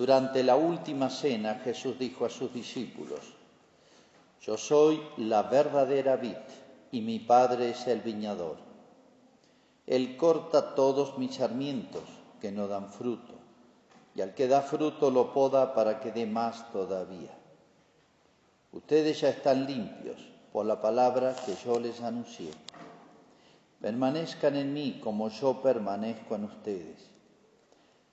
Durante la última cena Jesús dijo a sus discípulos, Yo soy la verdadera vid y mi Padre es el viñador. Él corta todos mis sarmientos que no dan fruto, y al que da fruto lo poda para que dé más todavía. Ustedes ya están limpios por la palabra que yo les anuncié. Permanezcan en mí como yo permanezco en ustedes.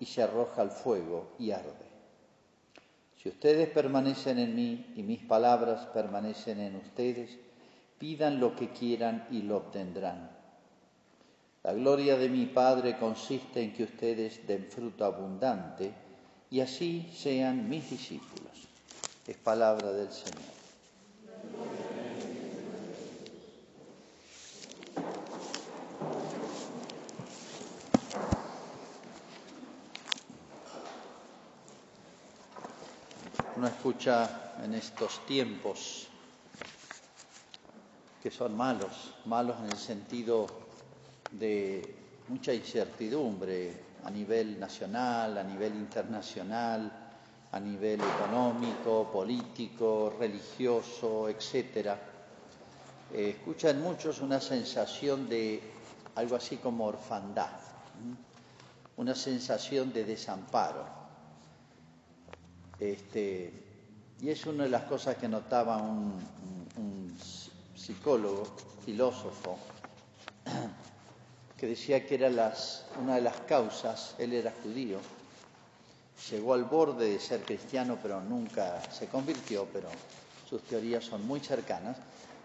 y se arroja al fuego y arde. Si ustedes permanecen en mí y mis palabras permanecen en ustedes, pidan lo que quieran y lo obtendrán. La gloria de mi Padre consiste en que ustedes den fruto abundante y así sean mis discípulos. Es palabra del Señor. Uno escucha en estos tiempos que son malos, malos en el sentido de mucha incertidumbre a nivel nacional, a nivel internacional, a nivel económico, político, religioso, etcétera. Eh, escuchan muchos una sensación de algo así como orfandad, una sensación de desamparo. Este, y es una de las cosas que notaba un, psicólogo, filósofo, que decía que era las, una de las causas, él era judío, llegó al borde de ser cristiano, pero nunca se convirtió, pero sus teorías son muy cercanas,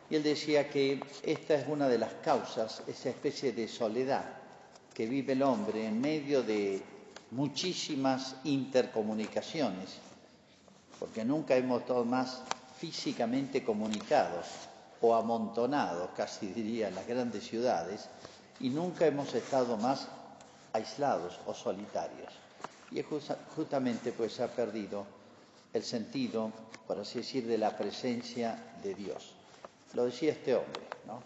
y él decía que esta es una de las causas, esa especie de soledad que vive el hombre en medio de muchísimas intercomunicaciones porque nunca hemos estado más físicamente comunicados o amontonados, casi diría, en las grandes ciudades, y nunca hemos estado más aislados o solitarios. Y justamente pues se ha perdido el sentido, por así decir, de la presencia de Dios. Lo decía este hombre, ¿no?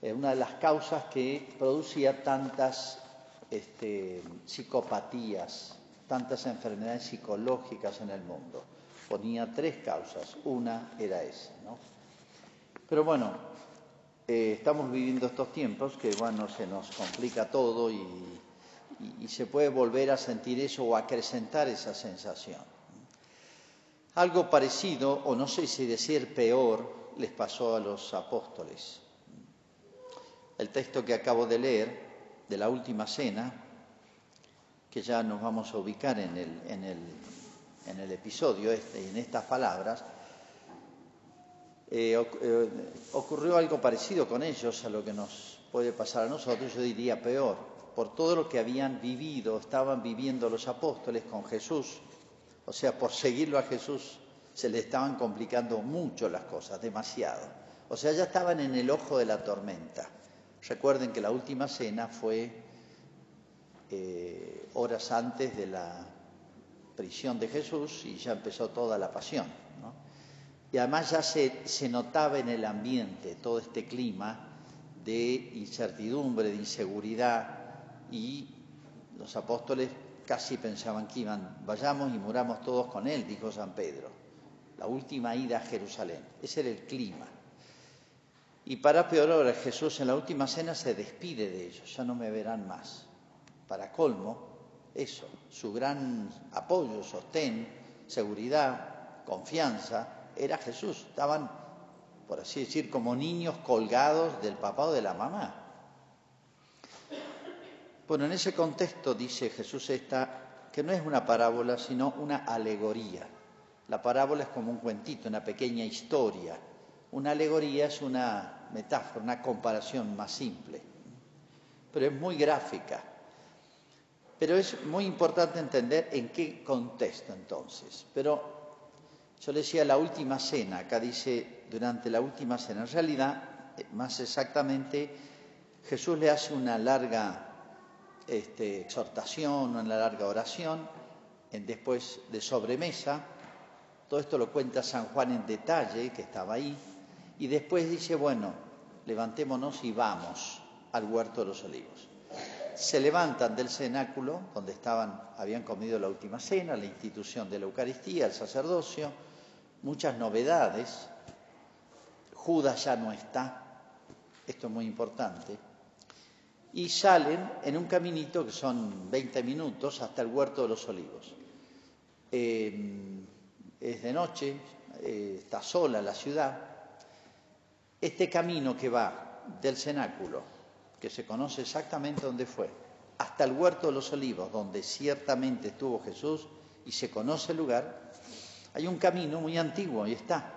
Es una de las causas que producía tantas este, psicopatías, tantas enfermedades psicológicas en el mundo. Ponía tres causas, una era esa. ¿no? Pero bueno, eh, estamos viviendo estos tiempos que bueno, se nos complica todo y, se puede volver a sentir eso o acrecentar esa sensación. Algo parecido, o no sé si decir peor, les pasó a los apóstoles. El texto que acabo de leer de la última cena que ya nos vamos a ubicar en el, en el, en el episodio este, en estas palabras, eh, eh, ocurrió algo parecido con ellos a lo que nos puede pasar a nosotros, yo diría peor, por todo lo que habían vivido, estaban viviendo los apóstoles con Jesús, o sea, por seguirlo a Jesús se le estaban complicando mucho las cosas, demasiado. O sea, ya estaban en el ojo de la tormenta. Recuerden que la última cena fue eh, horas antes de la prisión de Jesús y ya empezó toda la pasión. Y además ya se, se notaba en el ambiente todo este clima de incertidumbre, de inseguridad y los apóstoles casi pensaban que iban, vayamos y muramos todos con él, dijo San Pedro. La última ida a Jerusalén. Ese era el clima. Y para peor ahora, Jesús en la última cena se despide de ellos, ya no me verán más para colmo, eso, su gran apoyo, sostén, seguridad, confianza, era Jesús. Estaban, por así decir, como niños colgados del papá o de la mamá. Bueno, en ese contexto dice Jesús esta, que no es una parábola, sino una alegoría. La parábola es como un cuentito, una pequeña historia. Una alegoría es una metáfora, una comparación más simple, pero es muy gráfica Pero es muy importante entender en qué contexto entonces. Pero yo le decía la última cena, acá dice durante la última cena. En realidad, eh, más exactamente, Jesús le hace una larga este, exhortación, una larga oración, después de sobremesa. Todo esto lo cuenta San Juan en detalle, que estaba ahí. Y después dice, bueno, levantémonos y vamos al huerto de los olivos se levantan del cenáculo donde estaban, habían comido la última cena, la institución de la Eucaristía, el sacerdocio, muchas novedades. Judas ya no está, esto es muy importante. Y salen en un caminito que son 20 minutos hasta el huerto de los olivos. Eh, es de noche, eh, está sola la ciudad. Este camino que va del cenáculo que se conoce exactamente dónde fue, hasta el huerto de los olivos, donde ciertamente estuvo Jesús y se conoce el lugar, hay un camino muy antiguo y está.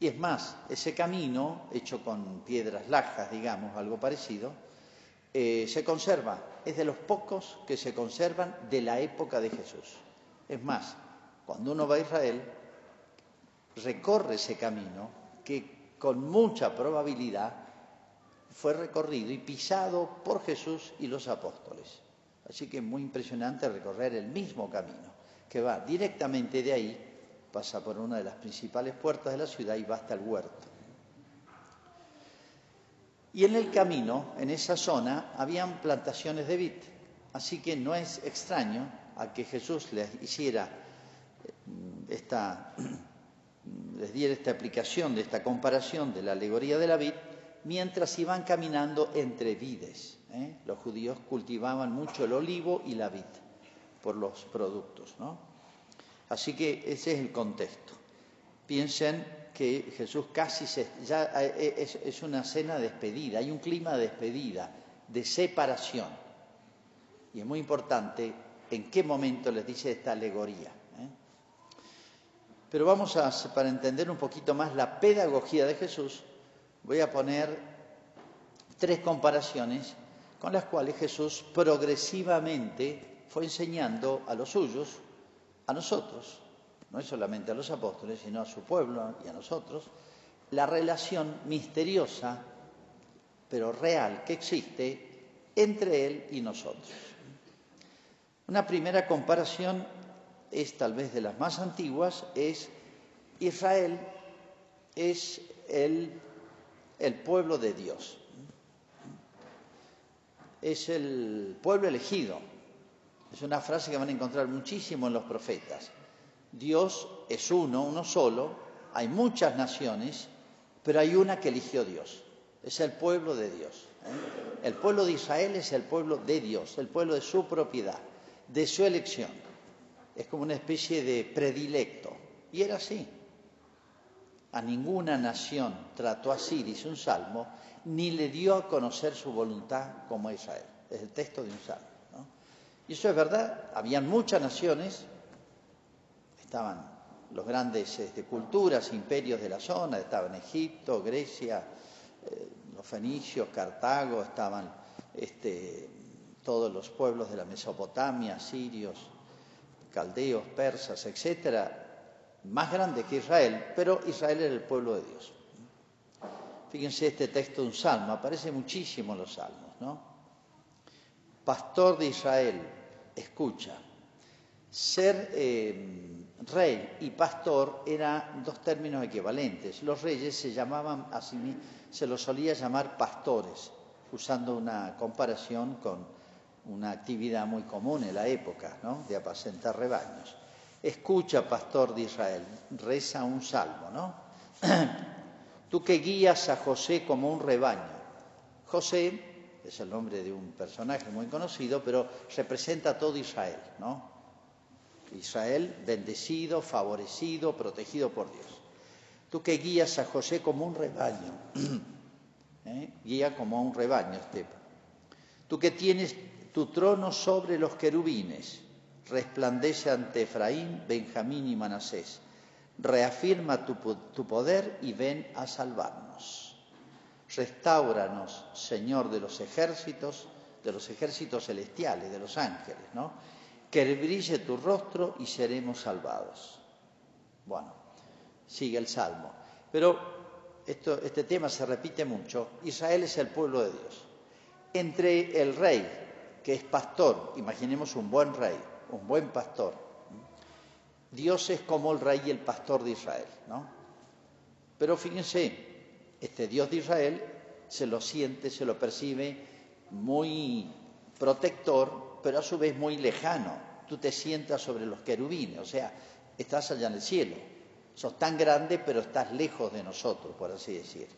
Y es más, ese camino, hecho con piedras lajas, digamos, algo parecido, eh, se conserva. Es de los pocos que se conservan de la época de Jesús. Es más, cuando uno va a Israel, recorre ese camino que con mucha probabilidad fue recorrido y pisado por Jesús y los apóstoles. Así que es muy impresionante recorrer el mismo camino, que va directamente de ahí, pasa por una de las principales puertas de la ciudad y va hasta el huerto. Y en el camino, en esa zona, habían plantaciones de vid, así que no es extraño a que Jesús les hiciera eh, esta, les diera esta aplicación de esta comparación de la alegoría de la vid mientras iban caminando entre vides. ¿eh? Los judíos cultivaban mucho el olivo y la vid por los productos. Así que ese es el contexto. Piensen que Jesús casi se, ya eh, es, es, una cena de despedida, hay un clima de despedida, de separación. Y es muy importante en qué momento les dice esta alegoría. ¿eh? Pero vamos a, para entender un poquito más la pedagogía de Jesús, voy a poner tres comparaciones con las cuales Jesús progresivamente fue enseñando a los suyos, a nosotros, no es solamente a los apóstoles, sino a su pueblo y a nosotros, la relación misteriosa, pero real, que existe entre Él y nosotros. Una primera comparación es tal vez de las más antiguas, es Israel es el el pueblo de Dios. Es el pueblo elegido. Es una frase que van a encontrar muchísimo en los profetas. Dios es uno, uno solo. Hay muchas naciones, pero hay una que eligió Dios. Es el pueblo de Dios. ¿eh? El pueblo de Israel es el pueblo de Dios, el pueblo de su propiedad, de su elección. Es como una especie de predilecto. Y era así a ninguna nación trató así, dice un salmo, ni le dio a conocer su voluntad como a Israel. Es el texto de un salmo. Y eso es verdad, habían muchas naciones, estaban los grandes este, culturas, imperios de la zona, estaban Egipto, Grecia, eh, los fenicios, Cartago, estaban este, todos los pueblos de la Mesopotamia, sirios, caldeos, persas, etcétera, más grande que Israel, pero Israel era el pueblo de Dios. Fíjense este texto de un salmo, aparece muchísimo en los salmos, ¿no? Pastor de Israel, escucha. Ser eh, rey y pastor eran dos términos equivalentes. Los reyes se llamaban, así se los solía llamar pastores, usando una comparación con una actividad muy común en la época, ¿no? De apacentar rebaños. Escucha, pastor de Israel, reza un salmo, ¿no? Tú que guías a José como un rebaño. José es el nombre de un personaje muy conocido, pero representa a todo Israel, ¿no? Israel bendecido, favorecido, protegido por Dios. Tú que guías a José como un rebaño, ¿eh? guía como un rebaño, Esteban. Tú que tienes tu trono sobre los querubines, resplandece ante Efraín, Benjamín y Manasés. Reafirma tu, poder y ven a salvarnos. Restáuranos, Señor de los ejércitos, de los ejércitos celestiales, de los ángeles, ¿no? Que brille tu rostro y seremos salvados. Bueno, sigue el Salmo. Pero este tema se repite mucho. Israel es el pueblo de Dios. Entre el rey, que es pastor, imaginemos un buen rey, un buen pastor. Dios es como el rey y el pastor de Israel, ¿no? Pero fíjense, este Dios de Israel se lo siente, se lo percibe muy protector, pero a su vez muy lejano. Tú te sientas sobre los querubines, o sea, estás allá en el cielo. Sos tan grande, pero estás lejos de nosotros, por así decir.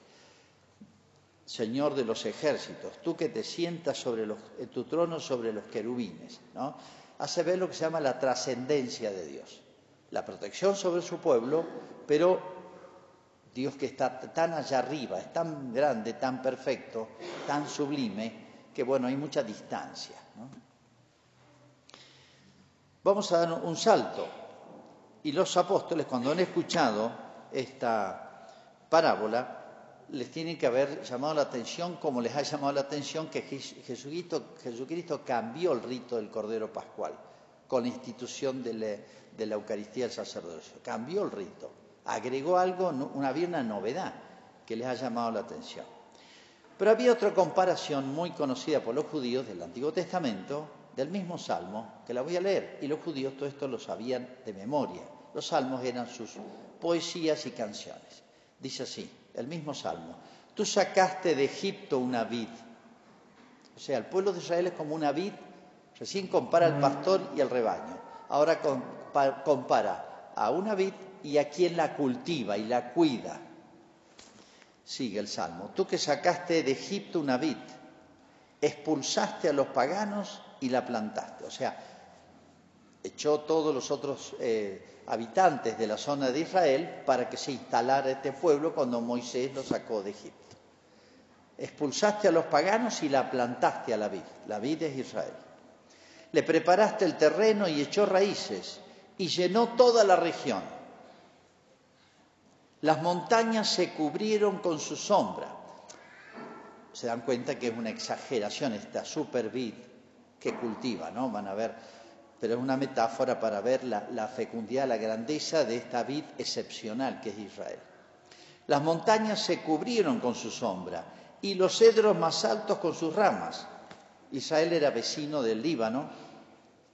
Señor de los ejércitos, tú que te sientas sobre los, en tu trono sobre los querubines, ¿no? Hace ver lo que se llama la trascendencia de Dios, la protección sobre su pueblo, pero Dios que está tan allá arriba, es tan grande, tan perfecto, tan sublime, que bueno, hay mucha distancia. Vamos a dar un salto. Y los apóstoles, cuando han escuchado esta parábola, les tiene que haber llamado la atención, como les ha llamado la atención, que Jesucristo, cambió el rito del Cordero Pascual con la institución de la, Eucaristía del sacerdocio. Cambió el rito, agregó algo, una, había una novedad que les ha llamado la atención. Pero había otra comparación muy conocida por los judíos del Antiguo Testamento, del mismo Salmo, que la voy a leer, y los judíos todo esto lo sabían de memoria. Los salmos eran sus poesías y canciones. Dice así, el mismo Salmo, tú sacaste de Egipto una vid. O sea, el pueblo de Israel es como una vid, recién compara al pastor y al rebaño. Ahora compara a una vid y a quien la cultiva y la cuida Sigue el Salmo. Tú que sacaste de Egipto una vid, expulsaste a los paganos y la plantaste. O sea, echó todos los otros eh, habitantes de la zona de Israel para que se instalara este pueblo cuando Moisés lo sacó de Egipto. Expulsaste a los paganos y la plantaste a la vid. La vid es Israel. Le preparaste el terreno y echó raíces y llenó toda la región las montañas se cubrieron con su sombra. Se dan cuenta que es una exageración esta super vid que cultiva, ¿no? Van a ver, pero es una metáfora para ver la, fecundidad, la grandeza de esta vid excepcional que es Israel. Las montañas se cubrieron con su sombra y los cedros más altos con sus ramas. Israel era vecino del Líbano,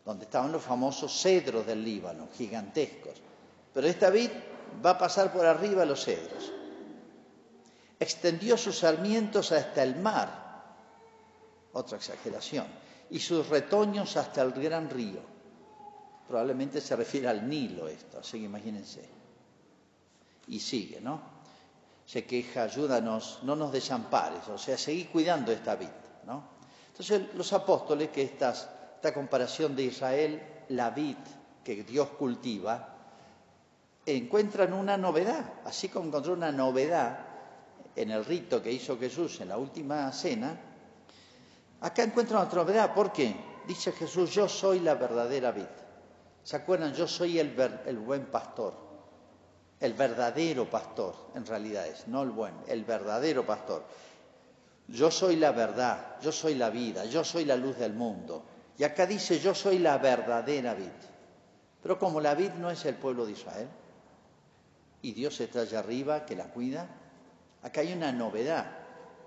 donde estaban los famosos cedros del Líbano, gigantescos. Pero esta vid va a pasar por arriba los cedros. Extendió sus sarmientos hasta el mar, otra exageración, y sus retoños hasta el gran río. Probablemente se refiere al Nilo esto, así que imagínense. Y sigue, ¿no? Se queja, ayúdanos, no nos desampares, o sea, seguí cuidando esta vida, ¿no? Entonces los apóstoles, que esta comparación de Israel, la vid que Dios cultiva, encuentran una novedad, así como encontró una novedad en el rito que hizo Jesús en la última cena, acá encuentran otra novedad. ¿Por qué? Dice Jesús, yo soy la verdadera vid. ¿Se acuerdan? Yo soy el, el buen pastor, el verdadero pastor, en realidad es, no el buen, el verdadero pastor. Yo soy la verdad, yo soy la vida, yo soy la luz del mundo. Y acá dice, yo soy la verdadera vid. Pero como la vid no es el pueblo de Israel, y Dios está allá arriba que la cuida. Acá hay una novedad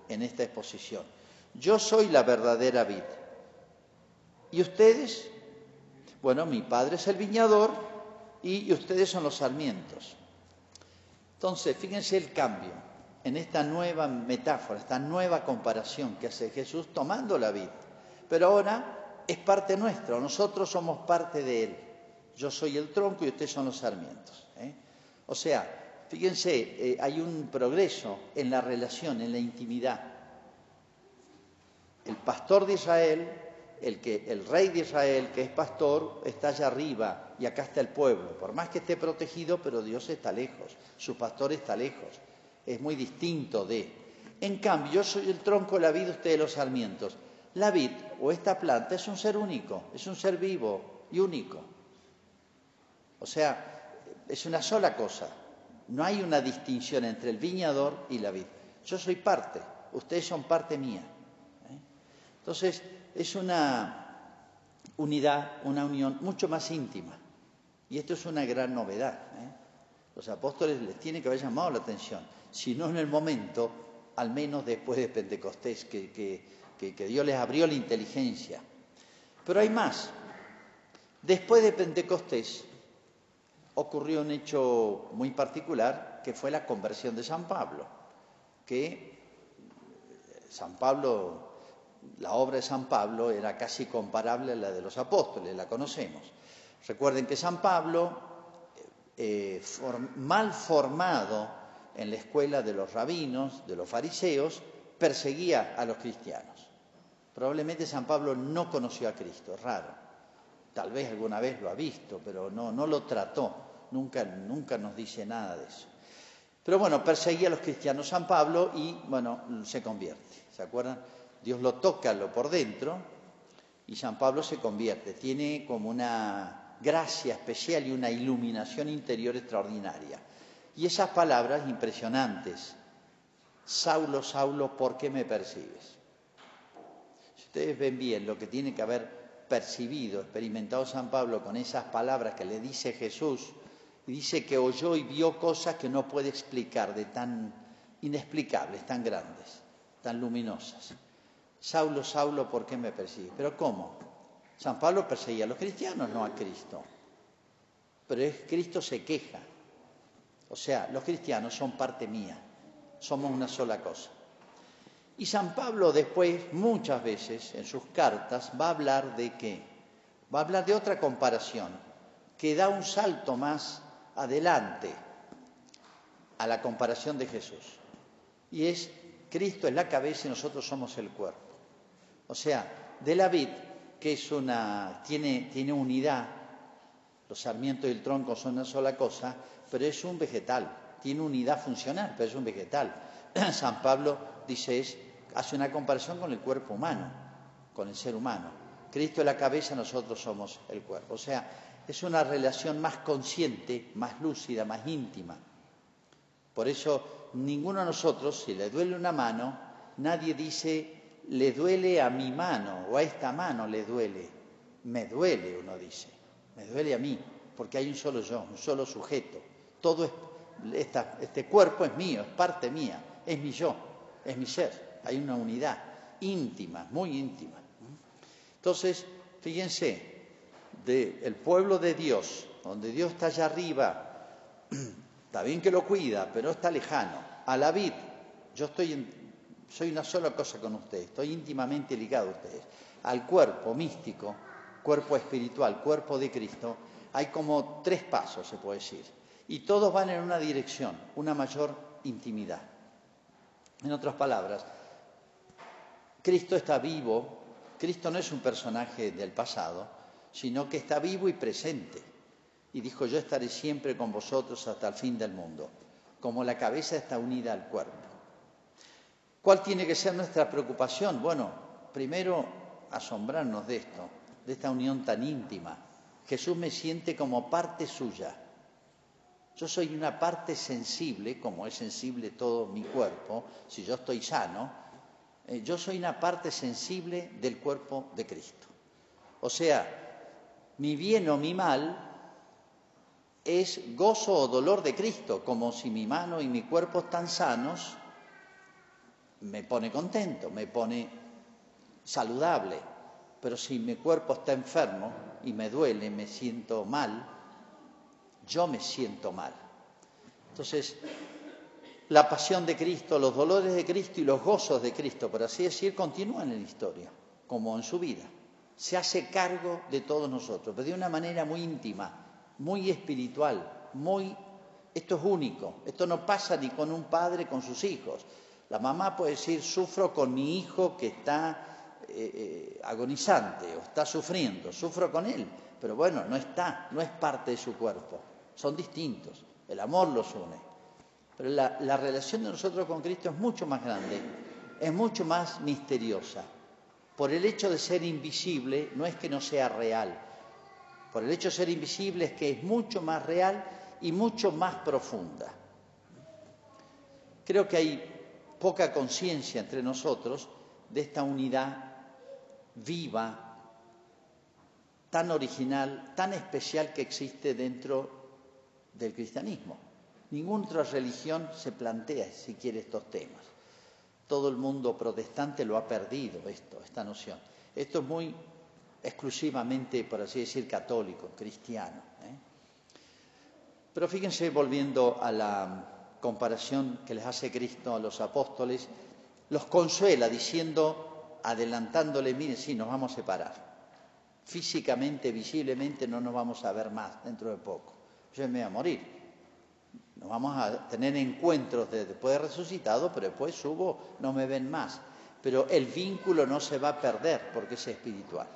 en esta exposición. Yo soy la verdadera vid. ¿Y ustedes? Bueno, mi padre es el viñador y ustedes son los sarmientos. Entonces, fíjense el cambio en esta nueva metáfora, esta nueva comparación que hace Jesús tomando la vid. Pero ahora es parte nuestra, nosotros somos parte de Él. Yo soy el tronco y ustedes son los sarmientos. ¿eh? O sea, fíjense, eh, hay un progreso en la relación, en la intimidad. El pastor de Israel, el, que, el rey de Israel, que es pastor, está allá arriba y acá está el pueblo. Por más que esté protegido, pero Dios está lejos, su pastor está lejos. Es muy distinto de. En cambio, yo soy el tronco de la vida, ustedes los sarmientos. La vid o esta planta es un ser único, es un ser vivo y único. O sea, es una sola cosa. No hay una distinción entre el viñador y la vid. Yo soy parte, ustedes son parte mía. ¿eh? Entonces, es una unidad, una unión mucho más íntima. Y esto es una gran novedad. ¿eh? Los apóstoles les tiene que haber llamado la atención, si no en el momento, al menos después de Pentecostés, que, que Dios les abrió la inteligencia. Pero hay más. Después de Pentecostés ocurrió un hecho muy particular, que fue la conversión de San Pablo, que San Pablo la obra de San Pablo era casi comparable a la de los apóstoles, la conocemos. Recuerden que San Pablo, eh, mal formado en la escuela de los rabinos, de los fariseos, perseguía a los cristianos. Probablemente San Pablo no conoció a Cristo, raro. Tal vez alguna vez lo ha visto, pero no, no lo trató. Nunca, nunca nos dice nada de eso. Pero bueno, perseguía a los cristianos San Pablo y, bueno, se convierte. ¿Se acuerdan? Dios lo toca lo por dentro y San Pablo se convierte. Tiene como una gracia especial y una iluminación interior extraordinaria. Y esas palabras impresionantes. Saulo, Saulo, ¿por qué me persigues? Si ustedes ven bien lo que tiene que haber percibido, experimentado San Pablo con esas palabras que le dice Jesús, y dice que oyó y vio cosas que no puede explicar, de tan inexplicables, tan grandes, tan luminosas. Saulo, Saulo, ¿por qué me persigues? Pero ¿cómo? San Pablo perseguía a los cristianos, no a Cristo. Pero es, Cristo se queja. O sea, los cristianos son parte mía, somos una sola cosa. Y San Pablo después, muchas veces, en sus cartas, va a hablar de qué? Va a hablar de otra comparación, que da un salto más adelante a la comparación de Jesús. Y es, Cristo es la cabeza y nosotros somos el cuerpo. O sea, de la vid, que es una, tiene, tiene unidad, los sarmientos y el tronco son una sola cosa, pero es un vegetal, tiene unidad funcional, pero es un vegetal. San Pablo dice, es, hace una comparación con el cuerpo humano, con el ser humano. Cristo es la cabeza, nosotros somos el cuerpo. O sea, es una relación más consciente, más lúcida, más íntima. Por eso, ninguno de nosotros, si le duele una mano, nadie dice, le duele a mi mano o a esta mano le duele. Me duele, uno dice. Me duele a mí, porque hay un solo yo, un solo sujeto. Todo es, este cuerpo es mío, es parte mía, es mi yo, es mi ser. Hay una unidad íntima, muy íntima. Entonces, fíjense, del pueblo de Dios, donde Dios está allá arriba, está bien que lo cuida, pero está lejano. A la vid, yo estoy en, soy una sola cosa con ustedes, estoy íntimamente ligado a ustedes. Al cuerpo místico, cuerpo espiritual, cuerpo de Cristo, hay como tres pasos, se puede decir. Y todos van en una dirección, una mayor intimidad. En otras palabras, Cristo está vivo, Cristo no es un personaje del pasado, sino que está vivo y presente. Y dijo, yo estaré siempre con vosotros hasta el fin del mundo, como la cabeza está unida al cuerpo. ¿Cuál tiene que ser nuestra preocupación? Bueno, primero asombrarnos de esto, de esta unión tan íntima. Jesús me siente como parte suya. Yo soy una parte sensible, como es sensible todo mi cuerpo, si yo estoy sano, eh, yo soy una parte sensible del cuerpo de Cristo. O sea, mi bien o mi mal es gozo o dolor de Cristo, como si mi mano y mi cuerpo están sanos, me pone contento, me pone saludable, pero si mi cuerpo está enfermo y me duele, me siento mal, yo me siento mal. Entonces, la pasión de Cristo, los dolores de Cristo y los gozos de Cristo, por así decir, continúan en la historia, como en su vida. Se hace cargo de todos nosotros, pero de una manera muy íntima, muy espiritual, muy... Esto es único, esto no pasa ni con un padre con sus hijos, la mamá puede decir, sufro con mi hijo que está eh, eh, agonizante o está sufriendo, sufro con él, pero bueno, no está, no es parte de su cuerpo, son distintos, el amor los une. Pero la, la relación de nosotros con Cristo es mucho más grande, es mucho más misteriosa. Por el hecho de ser invisible, no es que no sea real, por el hecho de ser invisible es que es mucho más real y mucho más profunda. Creo que hay poca conciencia entre nosotros de esta unidad viva, tan original, tan especial que existe dentro del cristianismo. Ninguna otra religión se plantea si quiere estos temas. Todo el mundo protestante lo ha perdido esto, esta noción. Esto es muy exclusivamente, por así decir, católico, cristiano. ¿eh? Pero fíjense, volviendo a la comparación que les hace Cristo a los apóstoles, los consuela diciendo, adelantándole, miren, sí, nos vamos a separar. Físicamente, visiblemente, no nos vamos a ver más dentro de poco. Yo me voy a morir. Nos vamos a tener encuentros después de resucitado, pero después subo, no me ven más. Pero el vínculo no se va a perder porque es espiritual.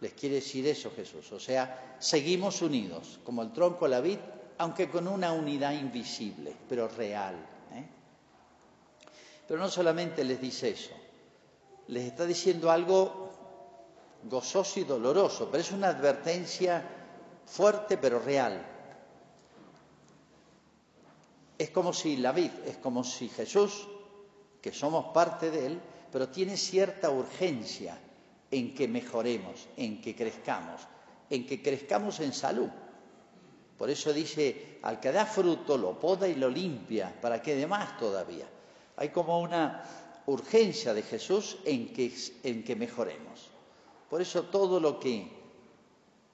Les quiere decir eso Jesús. O sea, seguimos unidos, como el tronco a la vid, aunque con una unidad invisible, pero real. ¿eh? Pero no solamente les dice eso, les está diciendo algo gozoso y doloroso, pero es una advertencia fuerte pero real. Es como si la vid, es como si Jesús, que somos parte de él, pero tiene cierta urgencia en que mejoremos, en que crezcamos, en que crezcamos en salud. Por eso dice, al que da fruto lo poda y lo limpia, para que dé más todavía. Hay como una urgencia de Jesús en que, en que mejoremos. Por eso todo lo que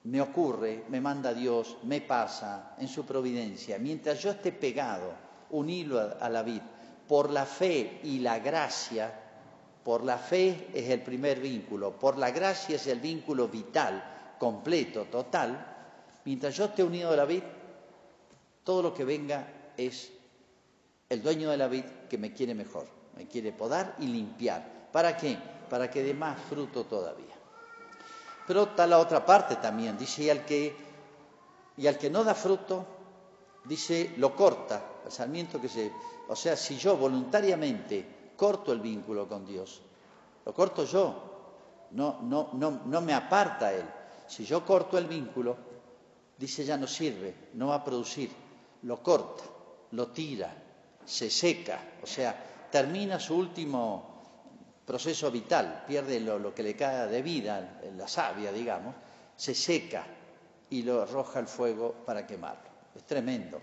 me ocurre, me manda Dios, me pasa en su providencia, mientras yo esté pegado, un hilo a, a la vid, por la fe y la gracia, por la fe es el primer vínculo, por la gracia es el vínculo vital, completo, total. Mientras yo esté unido a la vid, todo lo que venga es el dueño de la vid que me quiere mejor, me quiere podar y limpiar. ¿Para qué? Para que dé más fruto todavía. Pero está la otra parte también, dice, y al que, y al que no da fruto, dice, lo corta, el sarmiento que se... O sea, si yo voluntariamente corto el vínculo con Dios. Lo corto yo. No, no, no, no me aparta Él. Si yo corto el vínculo, dice ya no sirve, no va a producir. Lo corta, lo tira, se seca. O sea, termina su último proceso vital, pierde lo, que le cae de vida, la savia, digamos, se seca y lo arroja al fuego para quemarlo. Es tremendo.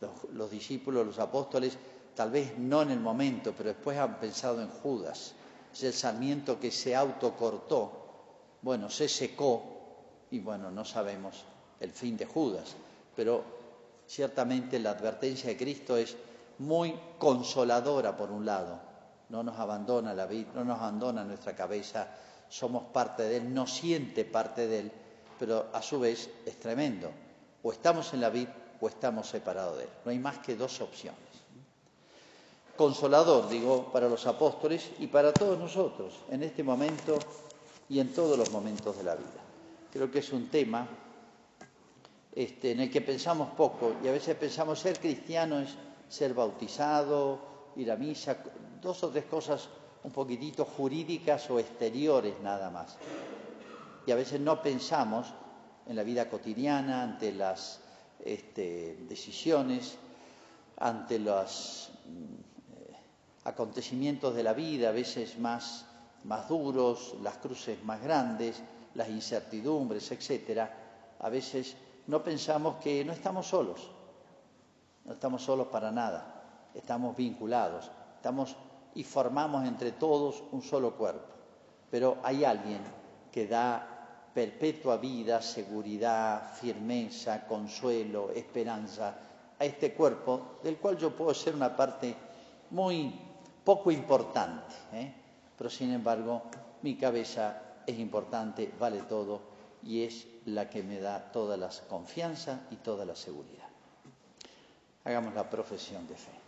Los, los discípulos, los apóstoles, tal vez no en el momento, pero después han pensado en Judas. Es el sarmiento que se autocortó, bueno, se secó y bueno, no sabemos el fin de Judas, pero ciertamente la advertencia de Cristo es muy consoladora por un lado. No nos abandona la vida, no nos abandona nuestra cabeza, somos parte de Él, no siente parte de Él, pero a su vez es tremendo. O estamos en la vida o estamos separados de Él. No hay más que dos opciones consolador, digo, para los apóstoles y para todos nosotros en este momento y en todos los momentos de la vida. Creo que es un tema este, en el que pensamos poco y a veces pensamos ser cristiano es ser bautizado, ir a misa, dos o tres cosas un poquitito jurídicas o exteriores nada más. Y a veces no pensamos en la vida cotidiana, ante las este, decisiones, ante las acontecimientos de la vida, a veces más, más duros, las cruces más grandes, las incertidumbres, etcétera, a veces no pensamos que no estamos solos, no estamos solos para nada, estamos vinculados, estamos y formamos entre todos un solo cuerpo. Pero hay alguien que da perpetua vida, seguridad, firmeza, consuelo, esperanza a este cuerpo, del cual yo puedo ser una parte muy poco importante, ¿eh? pero sin embargo mi cabeza es importante, vale todo y es la que me da toda la confianza y toda la seguridad. Hagamos la profesión de fe.